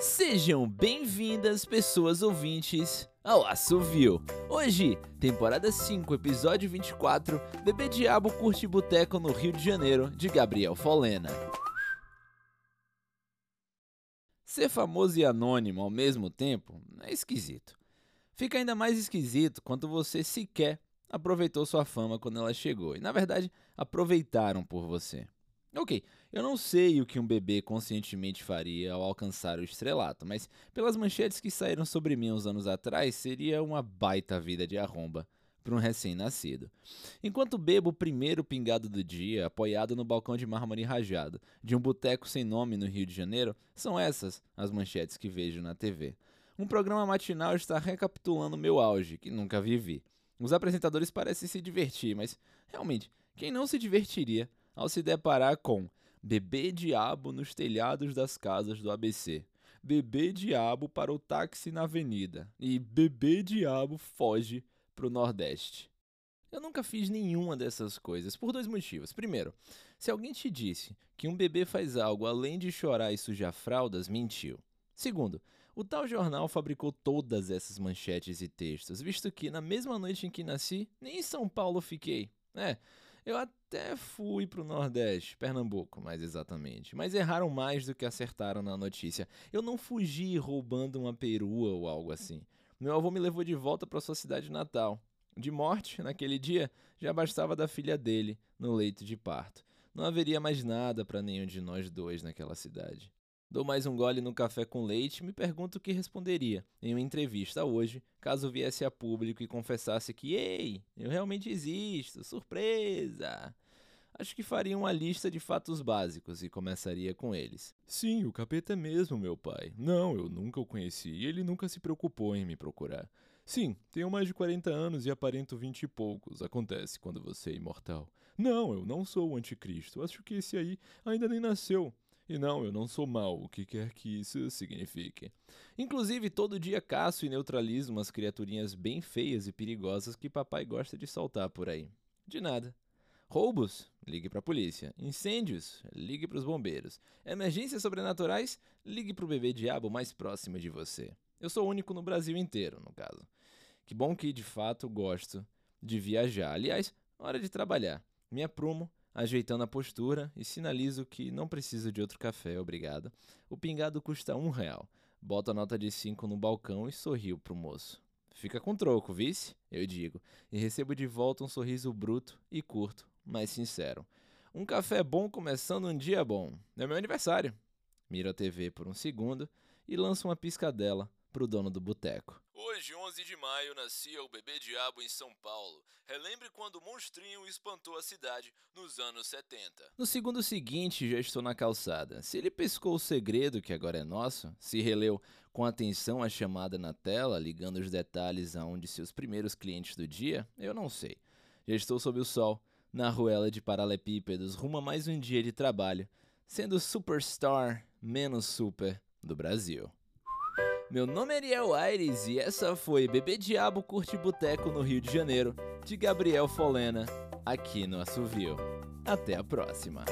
Sejam bem-vindas, pessoas ouvintes, ao Assovio. Hoje, temporada 5, episódio 24, Bebê Diabo curte boteco no Rio de Janeiro, de Gabriel Folena. Ser famoso e anônimo ao mesmo tempo é esquisito. Fica ainda mais esquisito quando você sequer aproveitou sua fama quando ela chegou. E na verdade, aproveitaram por você. Ok, eu não sei o que um bebê conscientemente faria ao alcançar o estrelato, mas pelas manchetes que saíram sobre mim uns anos atrás, seria uma baita vida de arromba para um recém-nascido. Enquanto bebo o primeiro pingado do dia, apoiado no balcão de mármore rajado de um boteco sem nome no Rio de Janeiro, são essas as manchetes que vejo na TV. Um programa matinal está recapitulando meu auge, que nunca vivi. Os apresentadores parecem se divertir, mas realmente, quem não se divertiria ao se deparar com bebê diabo nos telhados das casas do ABC, bebê diabo para o táxi na avenida e bebê diabo foge para o Nordeste. Eu nunca fiz nenhuma dessas coisas por dois motivos. Primeiro, se alguém te disse que um bebê faz algo além de chorar e sujar fraldas, mentiu. Segundo, o tal jornal fabricou todas essas manchetes e textos, visto que na mesma noite em que nasci, nem em São Paulo fiquei. É, eu até fui pro Nordeste, Pernambuco, mais exatamente. Mas erraram mais do que acertaram na notícia. Eu não fugi roubando uma perua ou algo assim. Meu avô me levou de volta para sua cidade natal. De morte, naquele dia, já bastava da filha dele, no leito de parto. Não haveria mais nada para nenhum de nós dois naquela cidade. Dou mais um gole no café com leite e me pergunto o que responderia em uma entrevista hoje, caso viesse a público e confessasse que, ei, eu realmente existo, surpresa! Acho que faria uma lista de fatos básicos e começaria com eles. Sim, o capeta é mesmo meu pai. Não, eu nunca o conheci e ele nunca se preocupou em me procurar. Sim, tenho mais de 40 anos e aparento 20 e poucos. Acontece quando você é imortal. Não, eu não sou o anticristo. Acho que esse aí ainda nem nasceu. E não, eu não sou mal, o que quer que isso signifique. Inclusive, todo dia caço e neutralizo umas criaturinhas bem feias e perigosas que papai gosta de soltar por aí. De nada. Roubos? Ligue para a polícia. Incêndios? Ligue para os bombeiros. Emergências sobrenaturais? Ligue para o bebê diabo mais próximo de você. Eu sou o único no Brasil inteiro, no caso. Que bom que de fato gosto de viajar. Aliás, hora de trabalhar. Me aprumo ajeitando a postura e sinalizo que não preciso de outro café, obrigado. O pingado custa um real. Boto a nota de cinco no balcão e sorrio pro moço. Fica com troco, vice? Eu digo, e recebo de volta um sorriso bruto e curto, mas sincero. Um café bom começando um dia bom. É meu aniversário. Miro a TV por um segundo e lanço uma piscadela pro dono do boteco. Hoje, 11 de maio, nascia o bebê diabo em São Paulo. Relembre quando o monstrinho espantou a cidade nos anos 70. No segundo seguinte, já estou na calçada. Se ele pescou o segredo, que agora é nosso, se releu com atenção a chamada na tela, ligando os detalhes a um de seus primeiros clientes do dia, eu não sei. Já estou sob o sol, na ruela de paralepípedos, rumo a mais um dia de trabalho, sendo superstar menos super do Brasil. Meu nome é Ariel Aires e essa foi Bebê Diabo Curte Boteco no Rio de Janeiro, de Gabriel Folena, aqui no Assovio. Até a próxima.